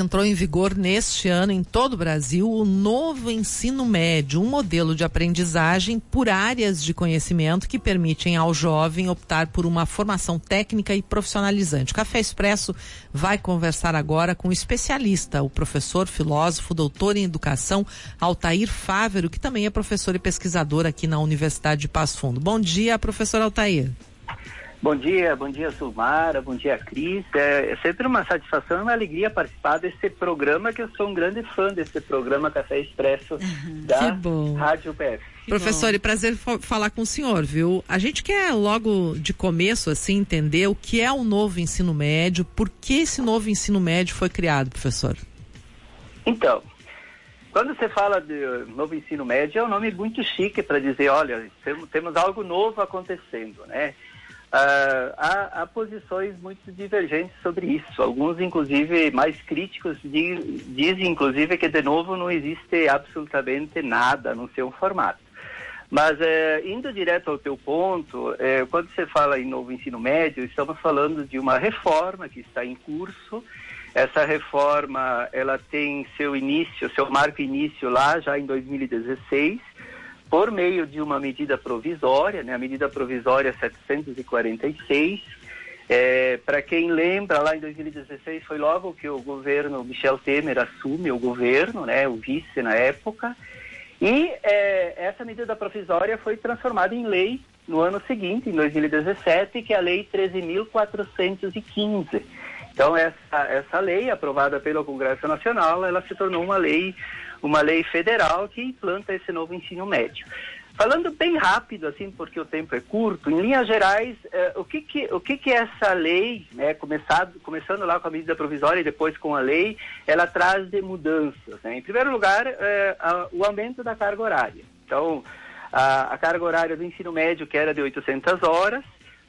Entrou em vigor neste ano em todo o Brasil o novo ensino médio, um modelo de aprendizagem por áreas de conhecimento que permitem ao jovem optar por uma formação técnica e profissionalizante. O Café Expresso vai conversar agora com o especialista, o professor, filósofo, doutor em educação, Altair Fávero, que também é professor e pesquisador aqui na Universidade de Passo Fundo. Bom dia, professor Altair. Bom dia, bom dia Sulmara, bom dia Cris. É, é, sempre uma satisfação e uma alegria participar desse programa, que eu sou um grande fã desse programa Café Expresso da Rádio PF. Professor, bom. e prazer falar com o senhor, viu? A gente quer logo de começo, assim, entender o que é o novo ensino médio, por que esse novo ensino médio foi criado, professor? Então, quando você fala de novo ensino médio, é um nome muito chique para dizer, olha, temos algo novo acontecendo, né? Uh, há, há, posições muito divergentes sobre isso. Alguns, inclusive, mais críticos, diz, dizem, inclusive, que, de novo, não existe absolutamente nada no seu formato. Mas, eh, indo direto ao teu ponto, eh, quando você fala em novo ensino médio, estamos falando de uma reforma que está em curso. Essa reforma, ela tem seu início, seu marco início lá já em 2016 por meio de uma medida provisória, né, a medida provisória 746. É, Para quem lembra, lá em 2016 foi logo que o governo Michel Temer assume o governo, né, o vice na época, e é, essa medida provisória foi transformada em lei no ano seguinte, em 2017, que é a Lei 13.415. Então, essa, essa lei, aprovada pelo Congresso Nacional, ela se tornou uma lei uma lei federal que implanta esse novo ensino médio. Falando bem rápido, assim, porque o tempo é curto, em linhas gerais, eh, o, que, que, o que, que essa lei, né, começado, começando lá com a medida provisória e depois com a lei, ela traz de mudanças? Né? Em primeiro lugar, eh, a, o aumento da carga horária. Então, a, a, carga horária do ensino médio, que era de 800 horas,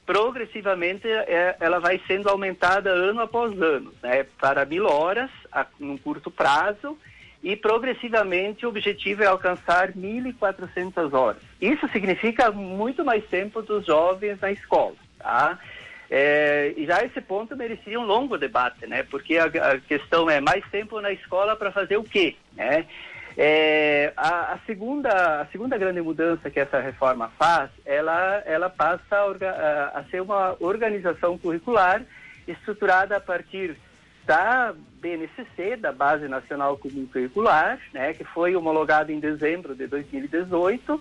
progressivamente eh, ela vai sendo aumentada ano após ano, né, para mil horas, a, num curto prazo, e progressivamente o objetivo é alcançar 1.400 horas. Isso significa muito mais tempo dos jovens na escola, tá? É, e já esse ponto merecia um longo debate, né? Porque a, a questão é mais tempo na escola para fazer o quê, né? É, a, a, segunda, a segunda grande mudança que essa reforma faz, ela, ela passa a, a, ser uma organização curricular estruturada a partir da BNCC, da Base Nacional Comum Curricular, né, que foi homologado em dezembro de 2018,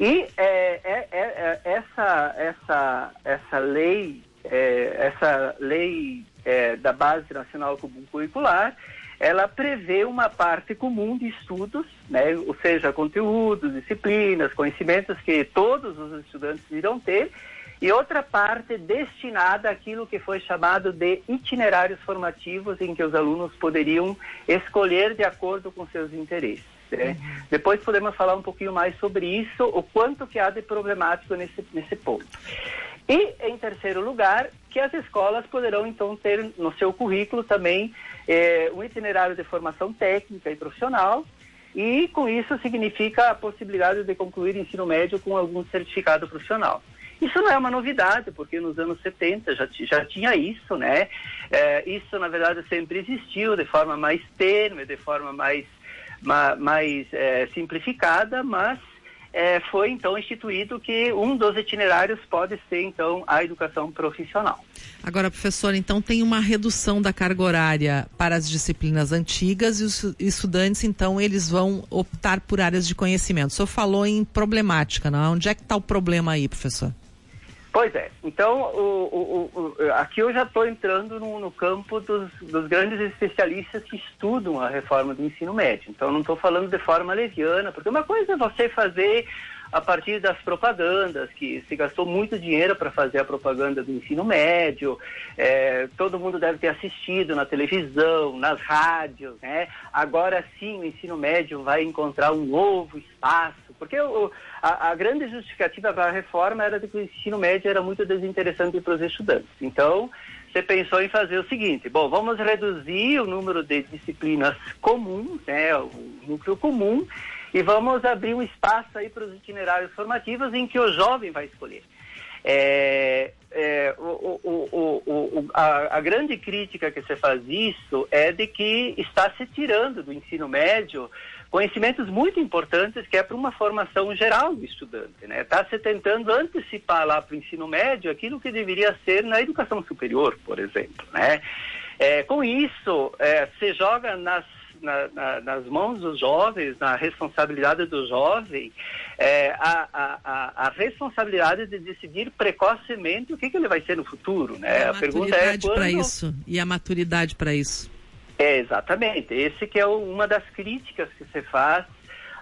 e é, é, é, é, essa, essa, essa lei, é, essa lei é, da Base Nacional Comum Curricular, ela prevê uma parte comum de estudos, né, ou seja, conteúdos, disciplinas, conhecimentos que todos os estudantes irão ter, e outra parte destinada àquilo que foi chamado de itinerários formativos, em que os alunos poderiam escolher de acordo com seus interesses. Né? Uhum. Depois podemos falar um pouquinho mais sobre isso, o quanto que há de problemático nesse, nesse ponto. E, em terceiro lugar, que as escolas poderão, então, ter no seu currículo também eh, um itinerário de formação técnica e profissional, e com isso significa a possibilidade de concluir ensino médio com algum certificado profissional. Isso não é uma novidade, porque nos anos 70 já, já tinha isso, né? É, isso, na verdade, sempre existiu de forma mais tênue, de forma mais, ma, mais é, simplificada, mas é, foi então instituído que um dos itinerários pode ser então a educação profissional. Agora, professor, então tem uma redução da carga horária para as disciplinas antigas e os estudantes, então, eles vão optar por áreas de conhecimento. O senhor falou em problemática, não? É? Onde é que está o problema aí, professor? Pois é. Então, o, o, o, aqui eu já estou entrando no, no campo dos, dos, grandes especialistas que estudam a reforma do ensino médio. Então, não estou falando de forma leviana, porque uma coisa é você fazer a partir das propagandas, que se gastou muito dinheiro para fazer a propaganda do ensino médio, é, todo mundo deve ter assistido na televisão, nas rádios, né? Agora sim o ensino médio vai encontrar um novo espaço, porque o, a, a, grande justificativa para a reforma era de que o ensino médio era muito desinteressante para os estudantes. Então, você pensou em fazer o seguinte: bom, vamos reduzir o número de disciplinas comuns, né, o núcleo comum, e vamos abrir um espaço aí para os itinerários formativos em que o jovem vai escolher. É, é, o, o, o, a, a, grande crítica que se faz isso é de que está se tirando do ensino médio conhecimentos muito importantes que é para uma formação geral do estudante. Né? Está se tentando antecipar lá para o ensino médio aquilo que deveria ser na educação superior, por exemplo. Né? É, com isso, é, se joga nas na, na, nas mãos dos jovens, na responsabilidade do jovem, é, a, a, a, responsabilidade de decidir precocemente o que, que ele vai ser no futuro. Né? a, a pergunta é quando... para isso e a maturidade para isso. É, exatamente. Esse que é o, uma das críticas que se faz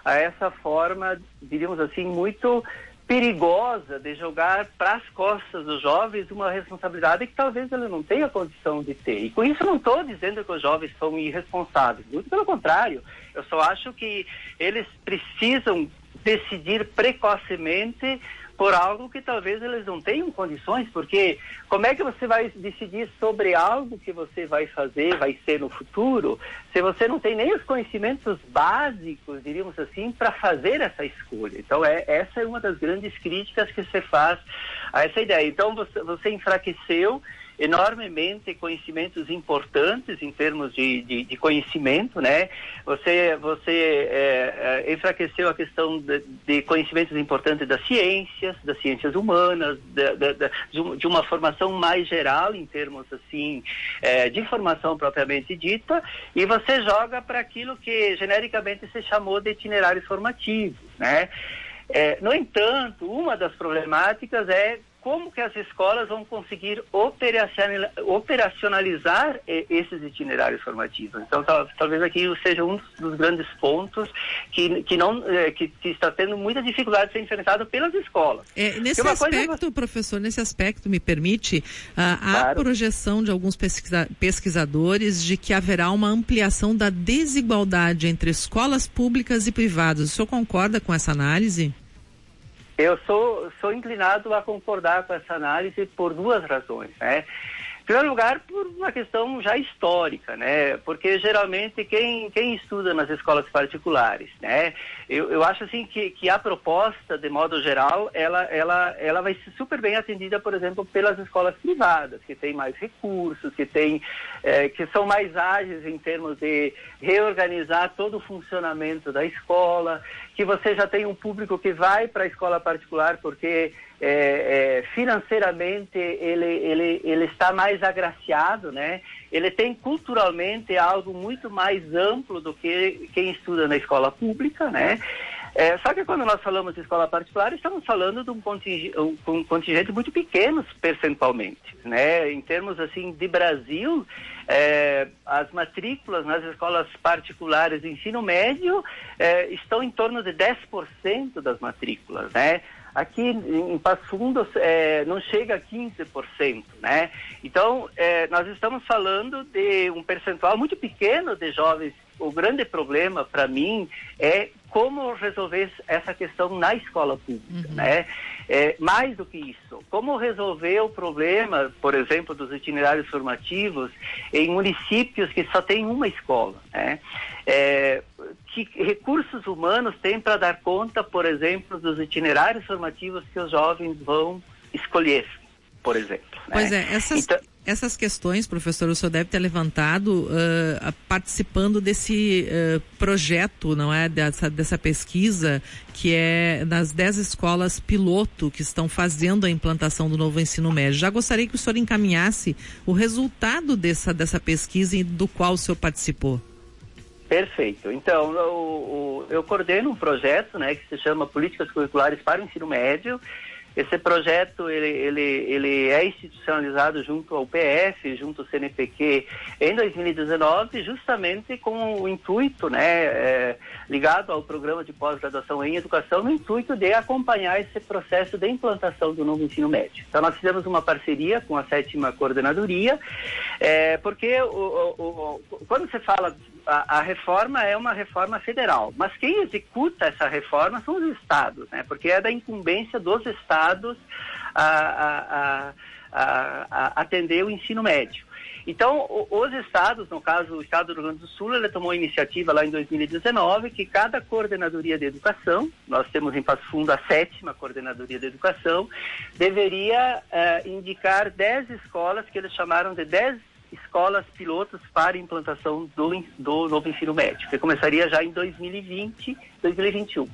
a essa forma, diríamos assim, muito perigosa de jogar para as costas dos jovens uma responsabilidade que talvez ele não tenha condição de ter. E com isso não estou dizendo que os jovens são irresponsáveis, muito pelo contrário. Eu só acho que eles precisam decidir precocemente por algo que talvez eles não tenham condições, porque como é que você vai decidir sobre algo que você vai fazer, vai ser no futuro, se você não tem nem os conhecimentos básicos, diríamos assim, para fazer essa escolha? Então, é, essa é uma das grandes críticas que se faz a essa ideia. Então, você, você enfraqueceu enormemente conhecimentos importantes em termos de, de, de conhecimento, né? Você, você é, é, enfraqueceu a questão de, de, conhecimentos importantes das ciências, das ciências humanas, de, uma formação mais geral em termos assim é, de formação propriamente dita, e você joga para aquilo que genericamente se chamou de itinerários formativos, né? É, no entanto, uma das problemáticas é como que as escolas vão conseguir operacionalizar esses itinerários formativos. Então, talvez aqui seja um dos grandes pontos que, que, não, é, que, que está tendo muita dificuldade de ser enfrentado pelas escolas. É, nesse aspecto, coisa... professor, nesse aspecto, me permite, uh, há claro. projeção de alguns pesquisa pesquisadores de que haverá uma ampliação da desigualdade entre escolas públicas e privadas. O senhor concorda com essa análise? Eu sou, sou inclinado a concordar com essa análise por duas razões. Né? Em primeiro lugar, por uma questão já histórica, né? Porque geralmente quem, quem estuda nas escolas particulares, né? Eu, eu acho assim que, que a proposta, de modo geral, ela, ela, ela vai ser super bem atendida, por exemplo, pelas escolas privadas, que têm mais recursos, que, tem, é, que são mais ágeis em termos de reorganizar todo o funcionamento da escola, que você já tem um público que vai para a escola particular porque é, é, financeiramente ele, ele, ele está mais agraciado, né? Ele tem culturalmente algo muito mais amplo do que quem estuda na escola pública, né? É, só que quando nós falamos de escola particular, estamos falando de um contingente, um contingente muito pequeno percentualmente, né? Em termos assim de Brasil, é, as matrículas nas escolas particulares de ensino médio é, estão em torno de 10% das matrículas, né? Aqui em Passo Fundo é, não chega a 15%, né? Então, é, nós estamos falando de um percentual muito pequeno de jovens. O grande problema para mim é como resolver essa questão na escola pública, uhum. né? É, mais do que isso, como resolver o problema, por exemplo, dos itinerários formativos em municípios que só tem uma escola, né? É, que recursos humanos tem para dar conta, por exemplo, dos itinerários formativos que os jovens vão escolher, por exemplo. Né? Pois é, essas, então, essas questões, professor, o senhor deve ter levantado uh, participando desse uh, projeto, não é? Dessa, dessa pesquisa que é nas 10 escolas piloto que estão fazendo a implantação do novo ensino médio. Já gostaria que o senhor encaminhasse o resultado dessa, dessa pesquisa do qual o senhor participou. Perfeito. Então, eu, eu coordeno um projeto né, que se chama Políticas Curriculares para o Ensino Médio esse projeto ele, ele, ele é institucionalizado junto ao PF, junto ao CNPq em 2019, justamente com o intuito, né, é, ligado ao programa de pós-graduação em educação, no intuito de acompanhar esse processo de implantação do novo ensino médio. Então nós fizemos uma parceria com a sétima coordenadoria, é, porque o, o, o, quando você fala a, a, reforma é uma reforma federal, mas quem executa essa reforma são os estados, né? Porque é da incumbência dos estados a, a, atender o ensino médio. Então, os estados, no caso o estado do Rio Grande do Sul, ele tomou a iniciativa lá em 2019 que cada coordenadoria de educação, nós temos em Passo Fundo a sétima coordenadoria de educação, deveria uh, indicar 10 escolas que eles chamaram de 10 escolas pilotos para implantação do, do novo ensino médio, que começaria já em 2020, 2021.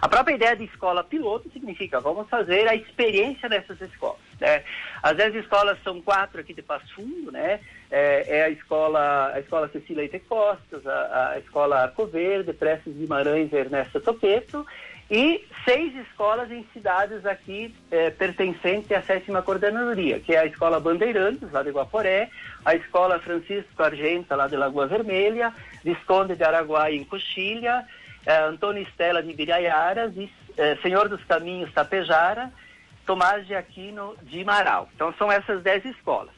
A própria ideia de escola piloto significa vamos fazer a experiência dessas escolas. Né? As dez escolas são quatro aqui de Passo Fundo, né? É, é a escola a escola Cecília Ite Costas, a, a escola Arco Verde, Prestes Guimarães, Ernesto Topeto e seis escolas em cidades aqui é, pertencentes à sétima coordenadoria, que é a Escola Bandeirantes, lá de Guaporé, a Escola Francisco Argenta, lá de Lagoa Vermelha, Visconde de Araguaia, em Coxilha, é, Antônio Estela de Ibiraiaras, e, é, Senhor dos Caminhos, Tapejara, Tomás de Aquino de Marau. Então, são essas dez escolas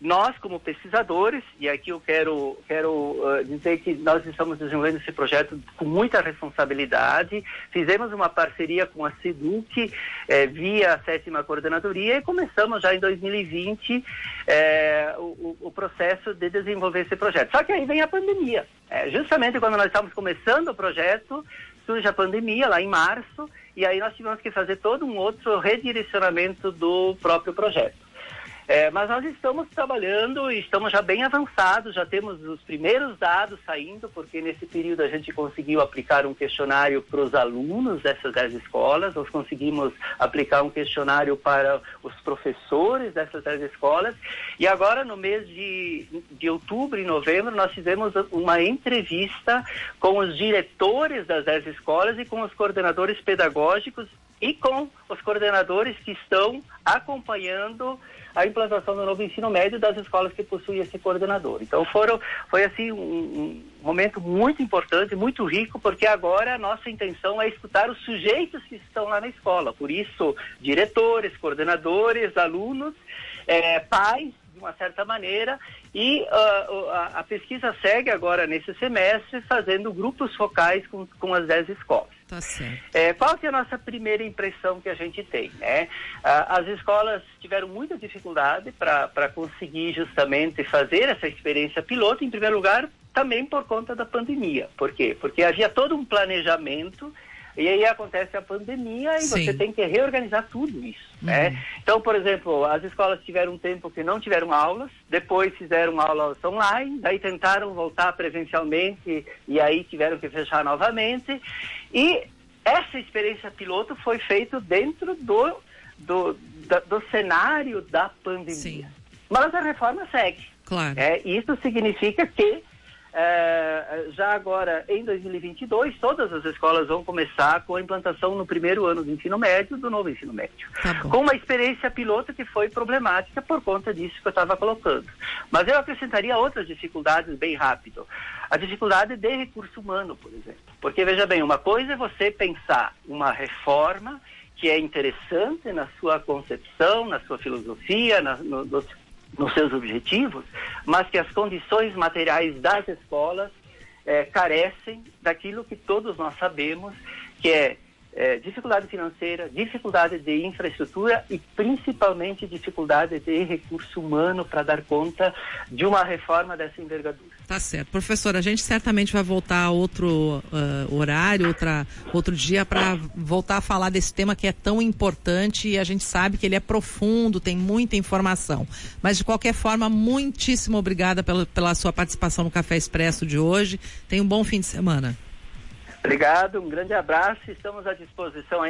nós, como pesquisadores, e aqui eu quero, quero uh, dizer que nós estamos desenvolvendo esse projeto com muita responsabilidade, fizemos uma parceria com a SEDUC eh, via a sétima coordenadoria e começamos já em 2020 eh, o, o, processo de desenvolver esse projeto. Só que aí vem a pandemia. É, justamente quando nós estávamos começando o projeto, surge a pandemia lá em março, e aí nós tivemos que fazer todo um outro redirecionamento do próprio projeto. É, mas nós estamos trabalhando e estamos já bem avançados, já temos os primeiros dados saindo, porque nesse período a gente conseguiu aplicar um questionário para os alunos dessas dez escolas, nós conseguimos aplicar um questionário para os professores dessas dez escolas, e agora no mês de, de outubro e novembro nós fizemos uma entrevista com os diretores das dez escolas e com os coordenadores pedagógicos e com os coordenadores que estão acompanhando a implantação do novo ensino médio das escolas que possuem esse coordenador. Então foram, foi assim um, um momento muito importante, muito rico, porque agora a nossa intenção é escutar os sujeitos que estão lá na escola. Por isso, diretores, coordenadores, alunos, é, pais, de uma certa maneira, e uh, a, a, pesquisa segue agora nesse semestre fazendo grupos focais com, com as 10 escolas. Tá certo. É, qual que é a nossa primeira impressão que a gente tem? Né? Ah, as escolas tiveram muita dificuldade para conseguir justamente fazer essa experiência piloto, em primeiro lugar, também por conta da pandemia. Por quê? Porque havia todo um planejamento e aí acontece a pandemia e Sim. você tem que reorganizar tudo isso, uhum. né? Então, por exemplo, as escolas tiveram um tempo que não tiveram aulas, depois fizeram aulas online, daí tentaram voltar presencialmente e aí tiveram que fechar novamente. E essa experiência piloto foi feita dentro do, do, do, do cenário da pandemia. Sim. Mas a reforma segue. Claro. É, isso significa que é, já agora, em 2022, todas as escolas vão começar com a implantação no primeiro ano do ensino médio, do novo ensino médio. Tá com uma experiência piloto que foi problemática por conta disso que eu estava colocando. Mas eu acrescentaria outras dificuldades bem rápido. A dificuldade de recurso humano, por exemplo. Porque, veja bem, uma coisa é você pensar uma reforma que é interessante na sua concepção, na sua filosofia, na, no, no, nos seus objetivos, mas que as condições materiais das escolas é, carecem daquilo que todos nós sabemos, que é, é dificuldade financeira, dificuldade de infraestrutura e principalmente dificuldade de recurso humano para dar conta de uma reforma dessa envergadura. Tá certo. Professor, a gente certamente vai voltar a outro uh, horário, outra, outro dia, para voltar a falar desse tema que é tão importante e a gente sabe que ele é profundo, tem muita informação. Mas, de qualquer forma, muitíssimo obrigada pela, pela sua participação no Café Expresso de hoje. Tenha um bom fim de semana. Obrigado, um grande abraço. Estamos à disposição aí